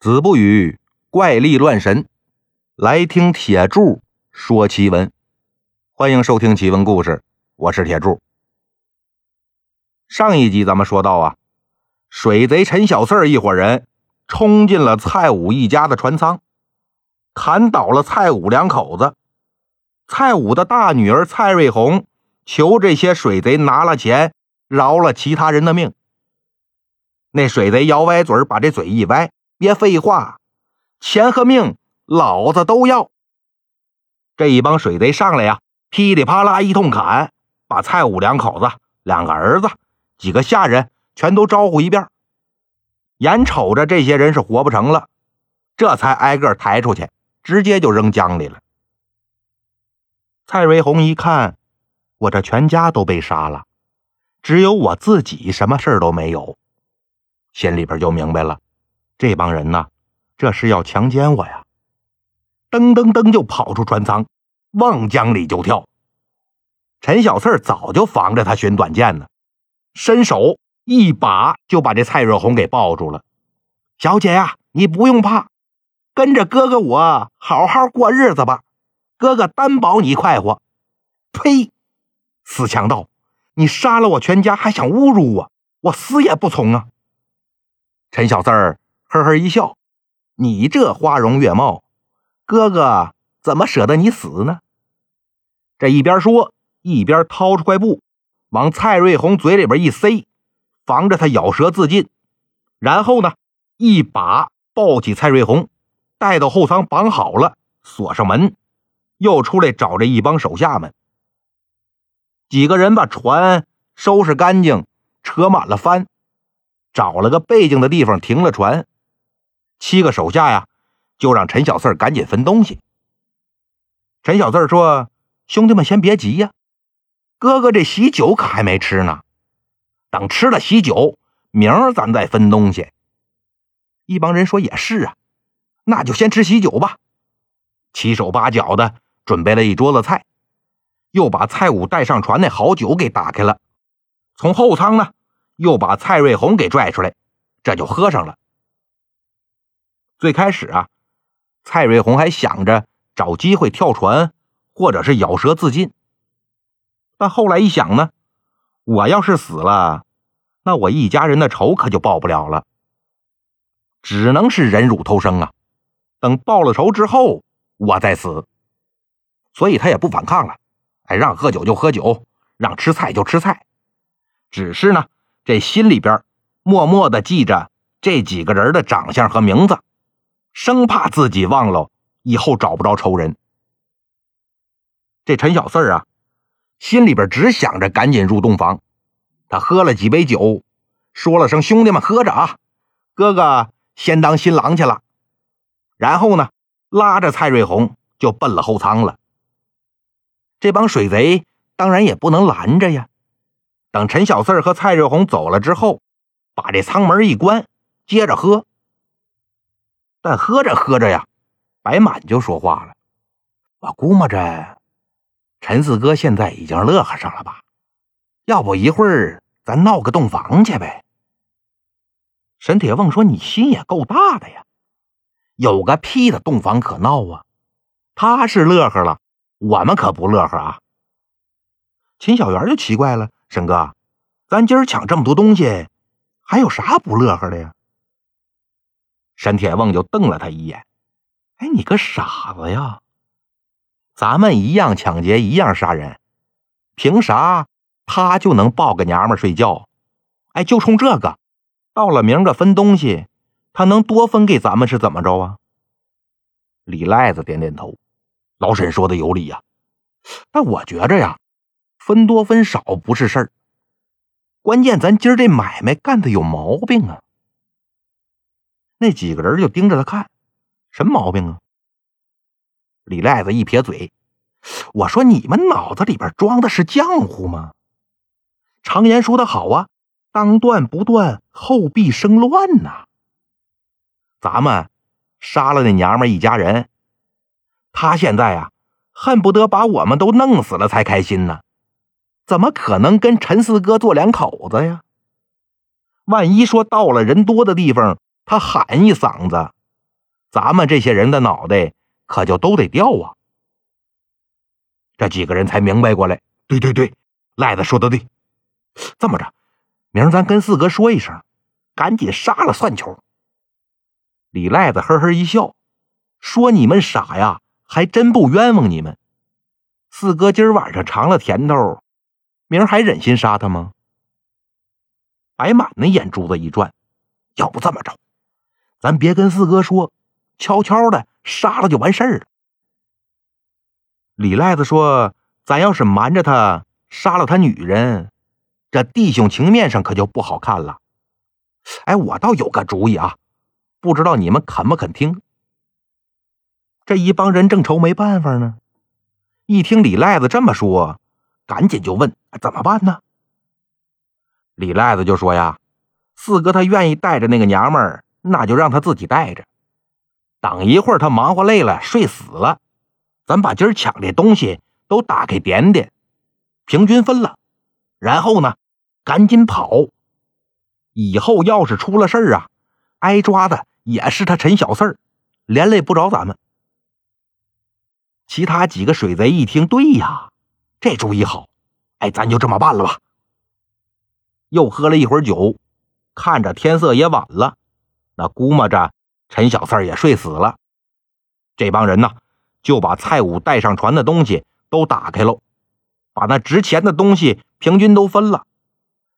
子不语怪力乱神，来听铁柱说奇闻。欢迎收听奇闻故事，我是铁柱。上一集咱们说到啊，水贼陈小四一伙人冲进了蔡武一家的船舱，砍倒了蔡武两口子。蔡武的大女儿蔡瑞红求这些水贼拿了钱，饶了其他人的命。那水贼摇歪嘴，把这嘴一歪。别废话，钱和命老子都要。这一帮水贼上来呀，噼里啪啦一通砍，把蔡武两口子、两个儿子、几个下人全都招呼一遍。眼瞅着这些人是活不成了，这才挨个抬出去，直接就扔江里了。蔡瑞红一看，我这全家都被杀了，只有我自己什么事都没有，心里边就明白了。这帮人呢，这是要强奸我呀！噔噔噔就跑出船舱，往江里就跳。陈小四早就防着他寻短见呢，伸手一把就把这蔡若红给抱住了。小姐呀，你不用怕，跟着哥哥我好好过日子吧，哥哥担保你快活。呸！死强盗，你杀了我全家还想侮辱我，我死也不从啊！陈小四儿。呵呵一笑，你这花容月貌，哥哥怎么舍得你死呢？这一边说，一边掏出块布，往蔡瑞红嘴里边一塞，防着他咬舌自尽。然后呢，一把抱起蔡瑞红，带到后舱绑好了，锁上门，又出来找这一帮手下们。几个人把船收拾干净，扯满了帆，找了个背景的地方停了船。七个手下呀，就让陈小四赶紧分东西。陈小四说：“兄弟们先别急呀，哥哥这喜酒可还没吃呢，等吃了喜酒，明儿咱再分东西。”一帮人说：“也是啊，那就先吃喜酒吧。”七手八脚的准备了一桌子菜，又把蔡武带上船那好酒给打开了，从后舱呢又把蔡瑞红给拽出来，这就喝上了。最开始啊，蔡瑞红还想着找机会跳船，或者是咬舌自尽。但后来一想呢，我要是死了，那我一家人的仇可就报不了了，只能是忍辱偷生啊。等报了仇之后，我再死。所以他也不反抗了，哎，让喝酒就喝酒，让吃菜就吃菜，只是呢，这心里边默默的记着这几个人的长相和名字。生怕自己忘了以后找不着仇人。这陈小四啊，心里边只想着赶紧入洞房。他喝了几杯酒，说了声“兄弟们喝着啊，哥哥先当新郎去了。”然后呢，拉着蔡瑞红就奔了后舱了。这帮水贼当然也不能拦着呀。等陈小四和蔡瑞红走了之后，把这舱门一关，接着喝。但喝着喝着呀，白满就说话了：“我估摸着，陈四哥现在已经乐呵上了吧？要不一会儿咱闹个洞房去呗？”沈铁旺说：“你心也够大的呀，有个屁的洞房可闹啊！他是乐呵了，我们可不乐呵啊。”秦小媛就奇怪了：“沈哥，咱今儿抢这么多东西，还有啥不乐呵的呀？”沈铁旺就瞪了他一眼：“哎，你个傻子呀！咱们一样抢劫，一样杀人，凭啥他就能抱个娘们睡觉？哎，就冲这个，到了明个分东西，他能多分给咱们是怎么着啊？”李赖子点点头：“老沈说的有理呀，但我觉着呀，分多分少不是事儿，关键咱今儿这买卖干的有毛病啊！”那几个人就盯着他看，什么毛病啊？李赖子一撇嘴：“我说你们脑子里边装的是浆糊吗？常言说的好啊，当断不断，后必生乱呐。咱们杀了那娘们一家人，他现在啊，恨不得把我们都弄死了才开心呢。怎么可能跟陈四哥做两口子呀？万一说到了人多的地方。”他喊一嗓子，咱们这些人的脑袋可就都得掉啊！这几个人才明白过来，对对对，赖子说的对。这么着，明儿咱跟四哥说一声，赶紧杀了算球。李赖子呵呵一笑，说：“你们傻呀，还真不冤枉你们。四哥今儿晚上尝了甜头，明儿还忍心杀他吗？”白满的眼珠子一转，要不这么着，咱别跟四哥说，悄悄的杀了就完事儿了。李赖子说：“咱要是瞒着他杀了他女人，这弟兄情面上可就不好看了。”哎，我倒有个主意啊，不知道你们肯不肯听？这一帮人正愁没办法呢，一听李赖子这么说，赶紧就问：“怎么办呢？”李赖子就说：“呀，四哥他愿意带着那个娘们儿，那就让他自己带着。等一会儿他忙活累了，睡死了，咱把今儿抢的东西都打开点点，平均分了，然后呢，赶紧跑。以后要是出了事儿啊，挨抓的也是他陈小四儿，连累不着咱们。”其他几个水贼一听，对呀，这主意好，哎，咱就这么办了吧。又喝了一会儿酒，看着天色也晚了，那估摸着陈小四也睡死了。这帮人呢，就把蔡武带上船的东西都打开喽，把那值钱的东西平均都分了，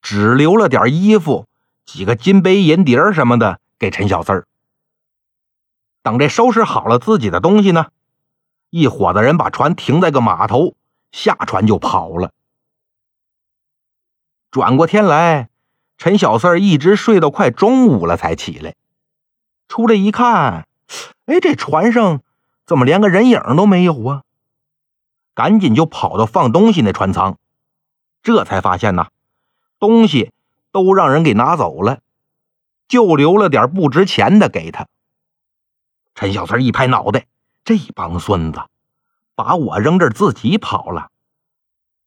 只留了点衣服、几个金杯银碟什么的给陈小四。等这收拾好了自己的东西呢，一伙子人把船停在个码头，下船就跑了。转过天来，陈小四一直睡到快中午了才起来。出来一看，哎，这船上怎么连个人影都没有啊？赶紧就跑到放东西那船舱，这才发现呐，东西都让人给拿走了，就留了点不值钱的给他。陈小三一拍脑袋，这帮孙子，把我扔这自己跑了。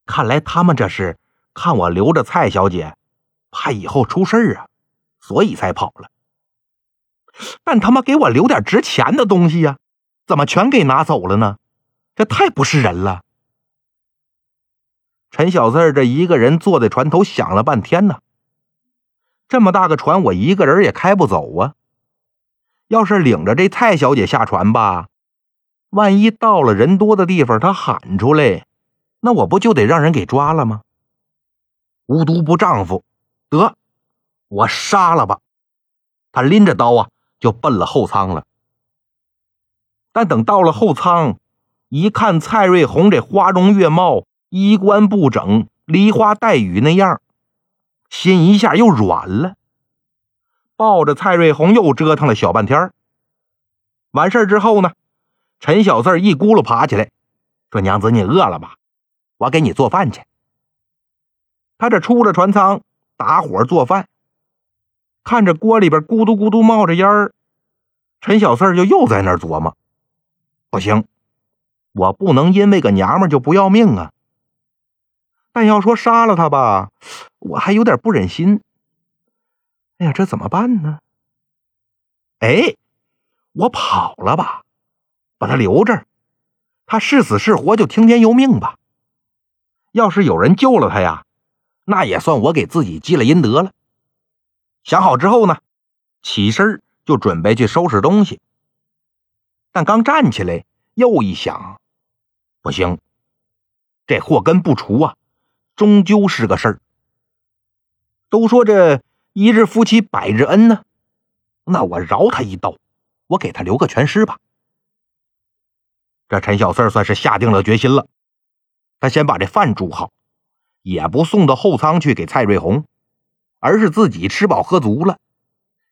看来他们这是。看我留着蔡小姐，怕以后出事啊，所以才跑了。但他妈给我留点值钱的东西呀，怎么全给拿走了呢？这太不是人了！陈小四这一个人坐在船头想了半天呢。这么大个船，我一个人也开不走啊。要是领着这蔡小姐下船吧，万一到了人多的地方，他喊出来，那我不就得让人给抓了吗？无毒不丈夫，得我杀了吧！他拎着刀啊，就奔了后舱了。但等到了后舱，一看蔡瑞红这花容月貌、衣冠不整、梨花带雨那样，心一下又软了。抱着蔡瑞红又折腾了小半天。完事之后呢，陈小四一咕噜爬起来，说：“娘子，你饿了吧？我给你做饭去。”他这出了船舱，打火做饭，看着锅里边咕嘟咕嘟冒着烟儿，陈小四就又在那儿琢磨：不行，我不能因为个娘们就不要命啊！但要说杀了他吧，我还有点不忍心。哎呀，这怎么办呢？哎，我跑了吧，把他留这儿，他是死是活就听天由命吧。要是有人救了他呀！那也算我给自己积了阴德了。想好之后呢，起身就准备去收拾东西。但刚站起来，又一想，不行，这祸根不除啊，终究是个事儿。都说这一日夫妻百日恩呢，那我饶他一刀，我给他留个全尸吧。这陈小四算是下定了决心了，他先把这饭煮好。也不送到后舱去给蔡瑞红，而是自己吃饱喝足了，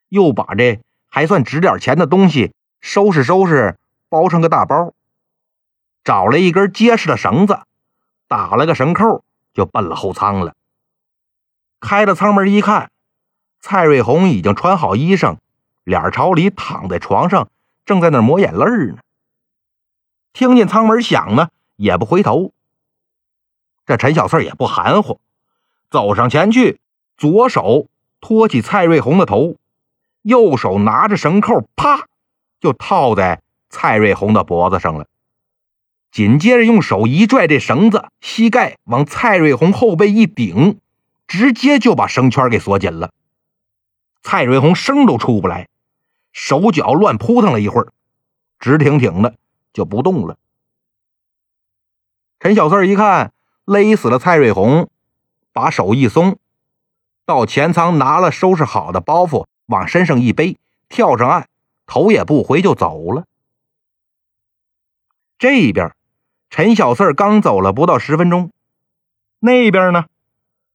又把这还算值点钱的东西收拾收拾，包成个大包，找了一根结实的绳子，打了个绳扣，就奔了后舱了。开了舱门一看，蔡瑞红已经穿好衣裳，脸朝里躺在床上，正在那抹眼泪呢。听见舱门响呢，也不回头。这陈小四也不含糊，走上前去，左手托起蔡瑞红的头，右手拿着绳扣，啪，就套在蔡瑞红的脖子上了。紧接着用手一拽这绳子，膝盖往蔡瑞红后背一顶，直接就把绳圈给锁紧了。蔡瑞红声都出不来，手脚乱扑腾了一会儿，直挺挺的就不动了。陈小四一看勒死了蔡瑞红，把手一松，到前舱拿了收拾好的包袱，往身上一背，跳上岸，头也不回就走了。这边。陈小四刚走了不到十分钟，那边呢？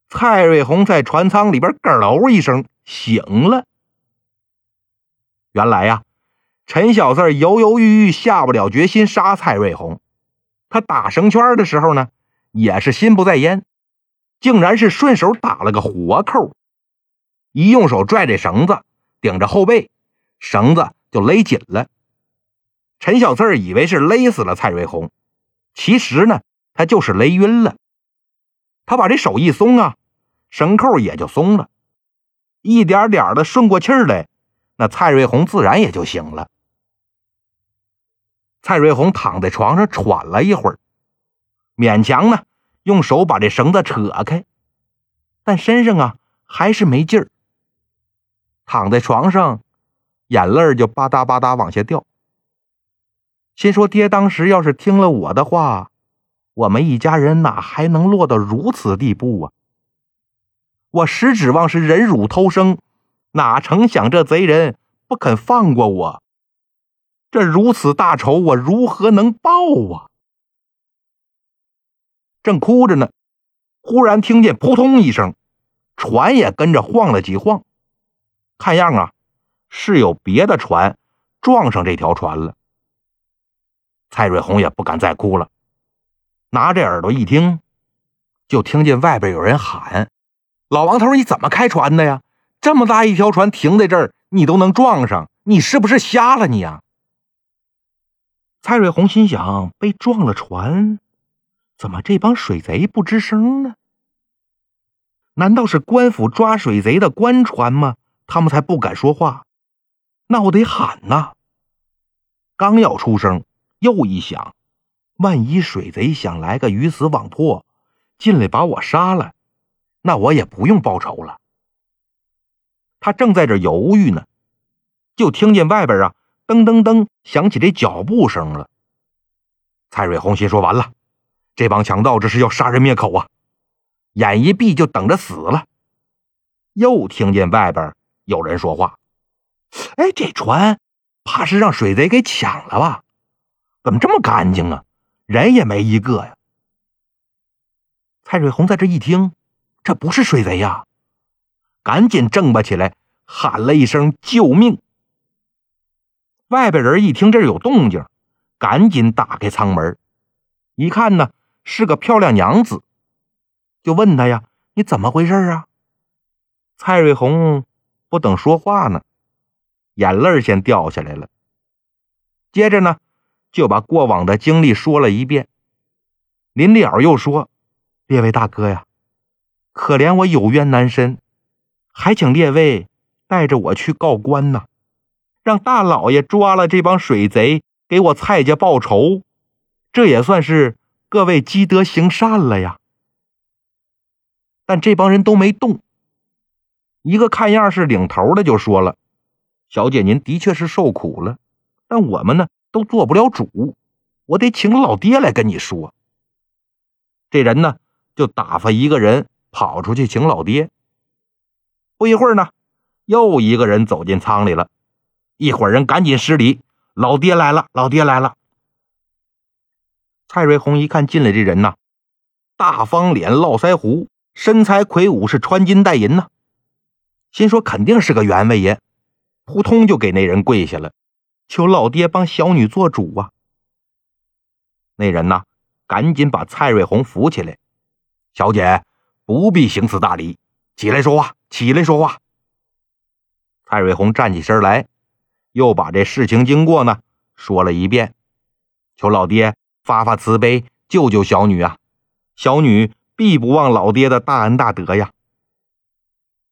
蔡瑞红在船舱里边咯喽一声醒了。原来呀，陈小四犹犹豫豫下不了决心杀蔡瑞红，他打绳圈的时候呢，也是心不在焉，竟然是顺手打了个活扣，一用手拽着绳子，顶着后背，绳子就勒紧了。陈小翠以为是勒死了蔡瑞红。其实呢，他就是勒晕了。他把这手一松啊，绳扣也就松了，一点点的顺过气儿来，那蔡瑞红自然也就醒了。蔡瑞红躺在床上喘了一会儿，勉强呢用手把这绳子扯开，但身上啊还是没劲儿。躺在床上，眼泪就吧嗒吧嗒往下掉。心说：“爹当时要是听了我的话，我们一家人哪还能落到如此地步啊？我实指望是忍辱偷生，哪成想这贼人不肯放过我，这如此大仇我如何能报啊？”正哭着呢，忽然听见扑通一声，船也跟着晃了几晃，看样啊，是有别的船撞上这条船了。蔡瑞红也不敢再哭了，拿着耳朵一听，就听见外边有人喊：“老王头，你怎么开船的呀？这么大一条船停在这儿，你都能撞上，你是不是瞎了你呀？”蔡瑞红心想：被撞了船，怎么这帮水贼不吱声呢？难道是官府抓水贼的官船吗？他们才不敢说话。那我得喊呐！刚要出声。又一想，万一水贼想来个鱼死网破，进来把我杀了，那我也不用报仇了。他正在这犹豫呢，就听见外边啊，噔噔噔响起这脚步声了。蔡瑞红心说：“完了，这帮强盗这是要杀人灭口啊！”眼一闭就等着死了。又听见外边有人说话：“哎，这船怕是让水贼给抢了吧？”怎么这么干净啊？人也没一个呀！蔡瑞红在这一听，这不是水贼呀，赶紧挣吧起来，喊了一声“救命”。外边人一听这有动静，赶紧打开舱门，一看呢是个漂亮娘子，就问他呀：“你怎么回事啊？”蔡瑞红不等说话呢，眼泪先掉下来了，接着呢。就把过往的经历说了一遍。临了又说：“列位大哥呀，可怜我有冤难伸，还请列位带着我去告官呐，让大老爷抓了这帮水贼，给我蔡家报仇，这也算是各位积德行善了呀。”但这帮人都没动。一个看样是领头的就说了：“小姐，您的确是受苦了，但我们呢？”都做不了主，我得请老爹来跟你说。这人呢，就打发一个人跑出去请老爹。不一会儿呢，又一个人走进仓里了。一伙人赶紧施礼：“老爹来了，老爹来了。”蔡瑞红一看进来这人呐，大方脸、络腮胡，身材魁梧，是穿金戴银呐，心说肯定是个员外爷，扑通就给那人跪下了。求老爹帮小女做主啊！那人呐，赶紧把蔡瑞红扶起来。小姐不必行此大礼，起来说话，起来说话。蔡瑞红站起身来，又把这事情经过呢说了一遍。求老爹发发慈悲，救救小女啊！小女必不忘老爹的大恩大德呀。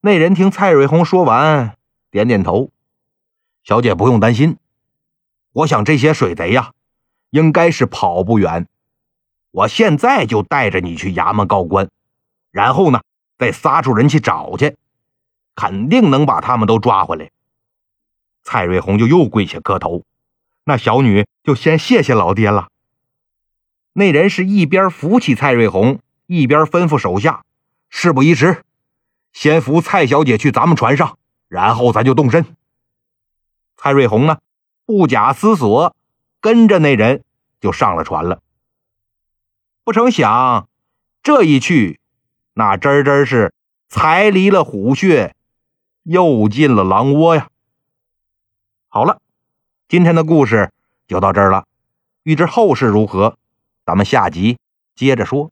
那人听蔡瑞红说完，点点头。小姐不用担心。我想这些水贼呀，应该是跑不远。我现在就带着你去衙门告官，然后呢，再撒出人去找去，肯定能把他们都抓回来。蔡瑞红就又跪下磕头，那小女就先谢谢老爹了。那人是一边扶起蔡瑞红，一边吩咐手下：“事不宜迟，先扶蔡小姐去咱们船上，然后咱就动身。”蔡瑞红呢，不假思索，跟着那人就上了船了。不成想，这一去，那真真是才离了虎穴，又进了狼窝呀。好了，今天的故事就到这儿了。欲知后事如何，咱们下集接着说。